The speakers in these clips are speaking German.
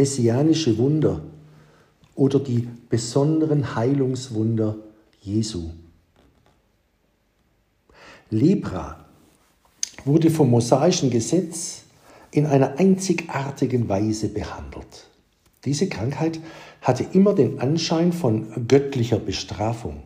messianische Wunder oder die besonderen Heilungswunder Jesu. Lepra wurde vom mosaischen Gesetz in einer einzigartigen Weise behandelt. Diese Krankheit hatte immer den Anschein von göttlicher Bestrafung.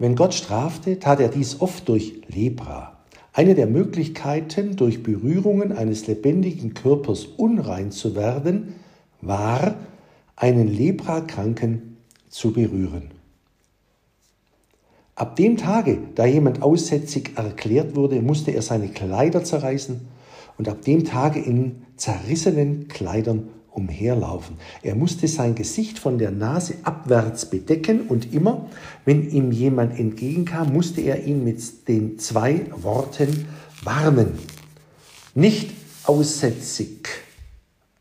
Wenn Gott strafte, tat er dies oft durch Lepra. Eine der Möglichkeiten, durch Berührungen eines lebendigen Körpers unrein zu werden, war, einen Leprakranken zu berühren. Ab dem Tage, da jemand aussätzig erklärt wurde, musste er seine Kleider zerreißen und ab dem Tage in zerrissenen Kleidern umherlaufen. Er musste sein Gesicht von der Nase abwärts bedecken und immer, wenn ihm jemand entgegenkam, musste er ihn mit den zwei Worten warnen. Nicht aussätzig,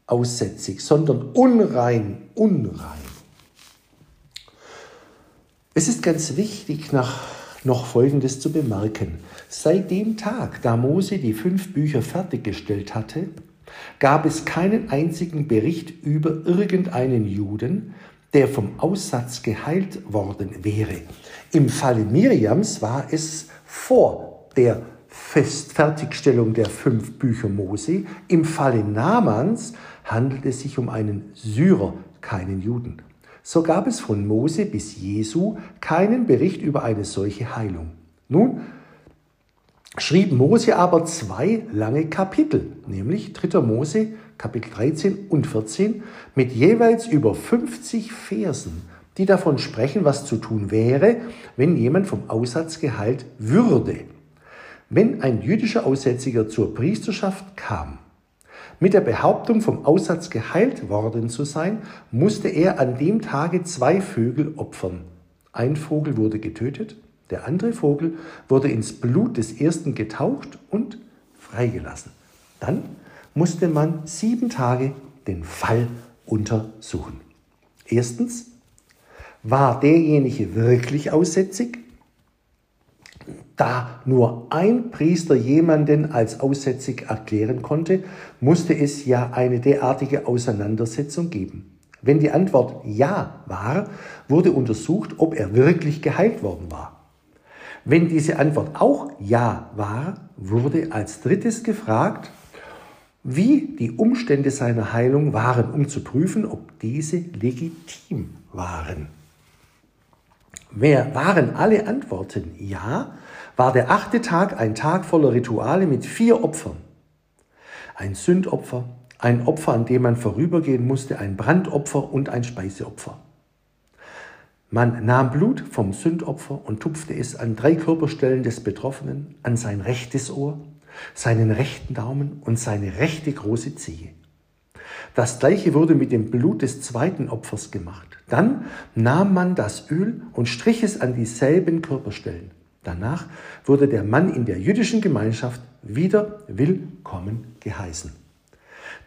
aussätzig, sondern unrein, unrein. Es ist ganz wichtig, nach, noch Folgendes zu bemerken. Seit dem Tag, da Mose die fünf Bücher fertiggestellt hatte, gab es keinen einzigen Bericht über irgendeinen Juden, der vom Aussatz geheilt worden wäre. Im Falle Miriams war es vor der Fertigstellung der fünf Bücher Mose. Im Falle Namans handelt es sich um einen Syrer, keinen Juden. So gab es von Mose bis Jesu keinen Bericht über eine solche Heilung. Nun schrieb Mose aber zwei lange Kapitel, nämlich 3. Mose Kapitel 13 und 14 mit jeweils über 50 Versen, die davon sprechen, was zu tun wäre, wenn jemand vom Aussatz geheilt würde. Wenn ein jüdischer Aussätziger zur Priesterschaft kam, mit der Behauptung, vom Aussatz geheilt worden zu sein, musste er an dem Tage zwei Vögel opfern. Ein Vogel wurde getötet der andere Vogel wurde ins Blut des ersten getaucht und freigelassen. Dann musste man sieben Tage den Fall untersuchen. Erstens, war derjenige wirklich aussätzig? Da nur ein Priester jemanden als aussätzig erklären konnte, musste es ja eine derartige Auseinandersetzung geben. Wenn die Antwort Ja war, wurde untersucht, ob er wirklich geheilt worden war. Wenn diese Antwort auch Ja war, wurde als drittes gefragt, wie die Umstände seiner Heilung waren, um zu prüfen, ob diese legitim waren. Wer waren alle Antworten Ja, war der achte Tag ein Tag voller Rituale mit vier Opfern. Ein Sündopfer, ein Opfer, an dem man vorübergehen musste, ein Brandopfer und ein Speiseopfer. Man nahm Blut vom Sündopfer und tupfte es an drei Körperstellen des Betroffenen, an sein rechtes Ohr, seinen rechten Daumen und seine rechte große Zehe. Das gleiche wurde mit dem Blut des zweiten Opfers gemacht. Dann nahm man das Öl und strich es an dieselben Körperstellen. Danach wurde der Mann in der jüdischen Gemeinschaft wieder willkommen geheißen.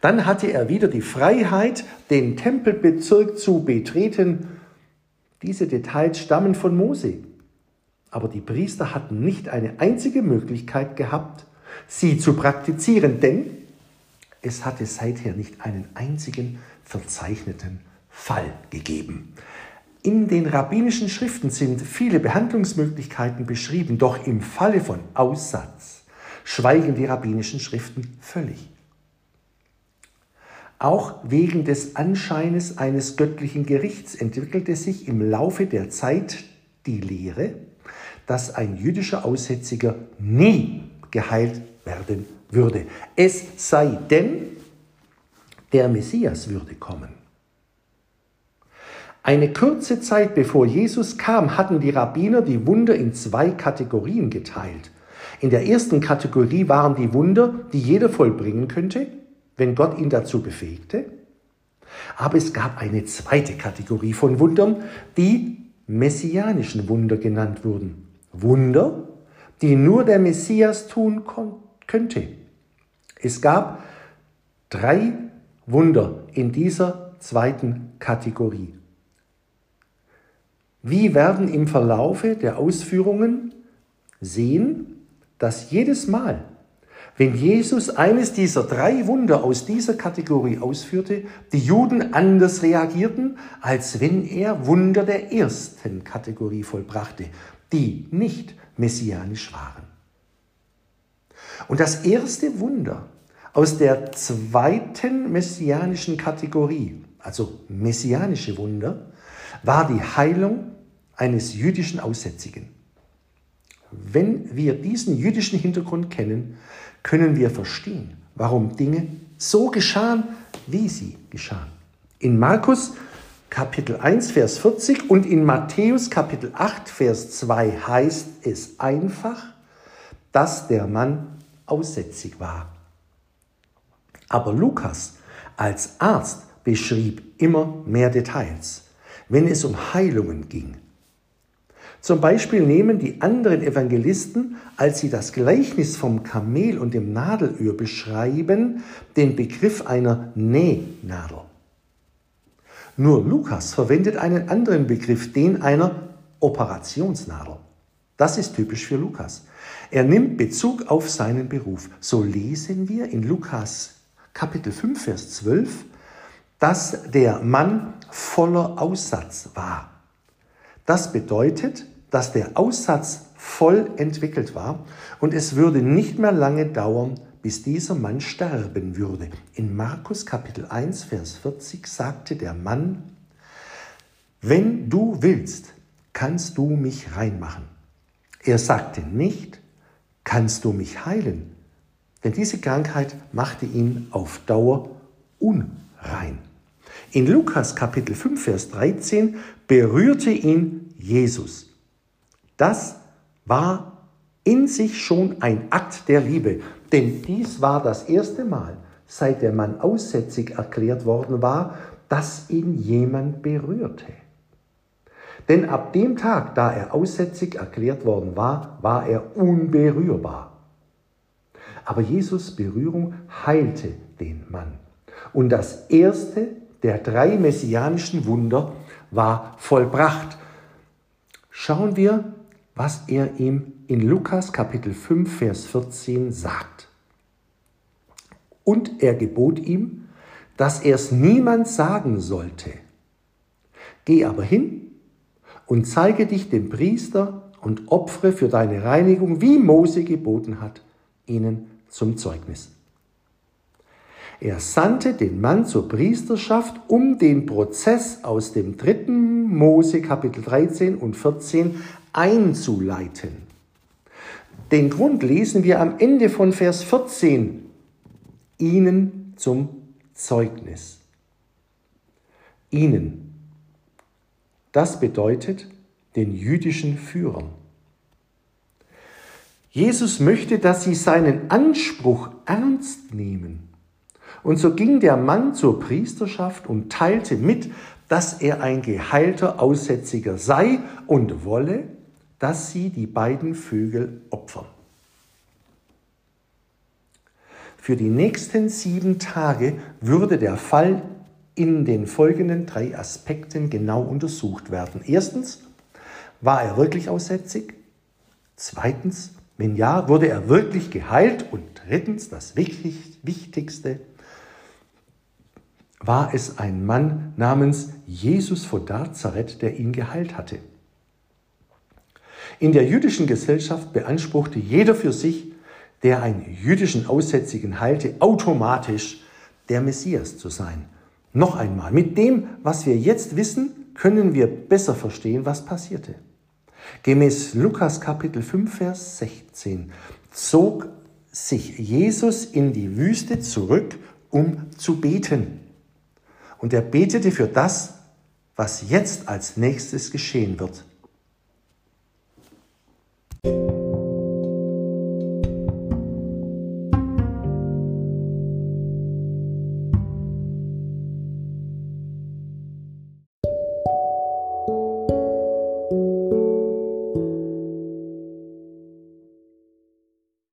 Dann hatte er wieder die Freiheit, den Tempelbezirk zu betreten diese Details stammen von Mose. Aber die Priester hatten nicht eine einzige Möglichkeit gehabt, sie zu praktizieren, denn es hatte seither nicht einen einzigen verzeichneten Fall gegeben. In den rabbinischen Schriften sind viele Behandlungsmöglichkeiten beschrieben, doch im Falle von Aussatz schweigen die rabbinischen Schriften völlig. Auch wegen des Anscheines eines göttlichen Gerichts entwickelte sich im Laufe der Zeit die Lehre, dass ein jüdischer Aussätziger nie geheilt werden würde. Es sei denn, der Messias würde kommen. Eine kurze Zeit bevor Jesus kam, hatten die Rabbiner die Wunder in zwei Kategorien geteilt. In der ersten Kategorie waren die Wunder, die jeder vollbringen könnte, wenn Gott ihn dazu befähigte. Aber es gab eine zweite Kategorie von Wundern, die messianischen Wunder genannt wurden. Wunder, die nur der Messias tun könnte. Es gab drei Wunder in dieser zweiten Kategorie. Wir werden im Verlaufe der Ausführungen sehen, dass jedes Mal, wenn Jesus eines dieser drei Wunder aus dieser Kategorie ausführte, die Juden anders reagierten, als wenn er Wunder der ersten Kategorie vollbrachte, die nicht messianisch waren. Und das erste Wunder aus der zweiten messianischen Kategorie, also messianische Wunder, war die Heilung eines jüdischen Aussätzigen. Wenn wir diesen jüdischen Hintergrund kennen, können wir verstehen, warum Dinge so geschahen, wie sie geschahen. In Markus Kapitel 1, Vers 40 und in Matthäus Kapitel 8, Vers 2 heißt es einfach, dass der Mann aussätzig war. Aber Lukas als Arzt beschrieb immer mehr Details, wenn es um Heilungen ging. Zum Beispiel nehmen die anderen Evangelisten, als sie das Gleichnis vom Kamel und dem Nadelöhr beschreiben, den Begriff einer Nähnadel. Nur Lukas verwendet einen anderen Begriff, den einer Operationsnadel. Das ist typisch für Lukas. Er nimmt Bezug auf seinen Beruf. So lesen wir in Lukas Kapitel 5, Vers 12, dass der Mann voller Aussatz war. Das bedeutet, dass der Aussatz voll entwickelt war und es würde nicht mehr lange dauern, bis dieser Mann sterben würde. In Markus Kapitel 1, Vers 40 sagte der Mann, wenn du willst, kannst du mich reinmachen. Er sagte nicht, kannst du mich heilen, denn diese Krankheit machte ihn auf Dauer unrein. In Lukas Kapitel 5, Vers 13 berührte ihn Jesus. Das war in sich schon ein Akt der Liebe, denn dies war das erste Mal, seit der Mann aussätzig erklärt worden war, dass ihn jemand berührte. Denn ab dem Tag, da er aussätzig erklärt worden war, war er unberührbar. Aber Jesus Berührung heilte den Mann. Und das erste der drei messianischen Wunder war vollbracht. Schauen wir was er ihm in Lukas Kapitel 5, Vers 14 sagt. Und er gebot ihm, dass er es niemand sagen sollte. Geh aber hin und zeige dich dem Priester und opfere für deine Reinigung, wie Mose geboten hat, ihnen zum Zeugnis. Er sandte den Mann zur Priesterschaft, um den Prozess aus dem dritten Mose Kapitel 13 und 14 einzuleiten. Den Grund lesen wir am Ende von Vers 14. Ihnen zum Zeugnis. Ihnen. Das bedeutet den jüdischen Führern. Jesus möchte, dass sie seinen Anspruch ernst nehmen. Und so ging der Mann zur Priesterschaft und teilte mit, dass er ein geheilter Aussätziger sei und wolle, dass sie die beiden Vögel opfern. Für die nächsten sieben Tage würde der Fall in den folgenden drei Aspekten genau untersucht werden. Erstens, war er wirklich aussätzig? Zweitens, wenn ja, wurde er wirklich geheilt? Und drittens, das Wichtigste, war es ein Mann namens Jesus von Nazareth, der ihn geheilt hatte. In der jüdischen Gesellschaft beanspruchte jeder für sich, der einen jüdischen Aussätzigen heilte, automatisch der Messias zu sein. Noch einmal, mit dem, was wir jetzt wissen, können wir besser verstehen, was passierte. Gemäß Lukas Kapitel 5, Vers 16 zog sich Jesus in die Wüste zurück, um zu beten. Und er betete für das, was jetzt als nächstes geschehen wird.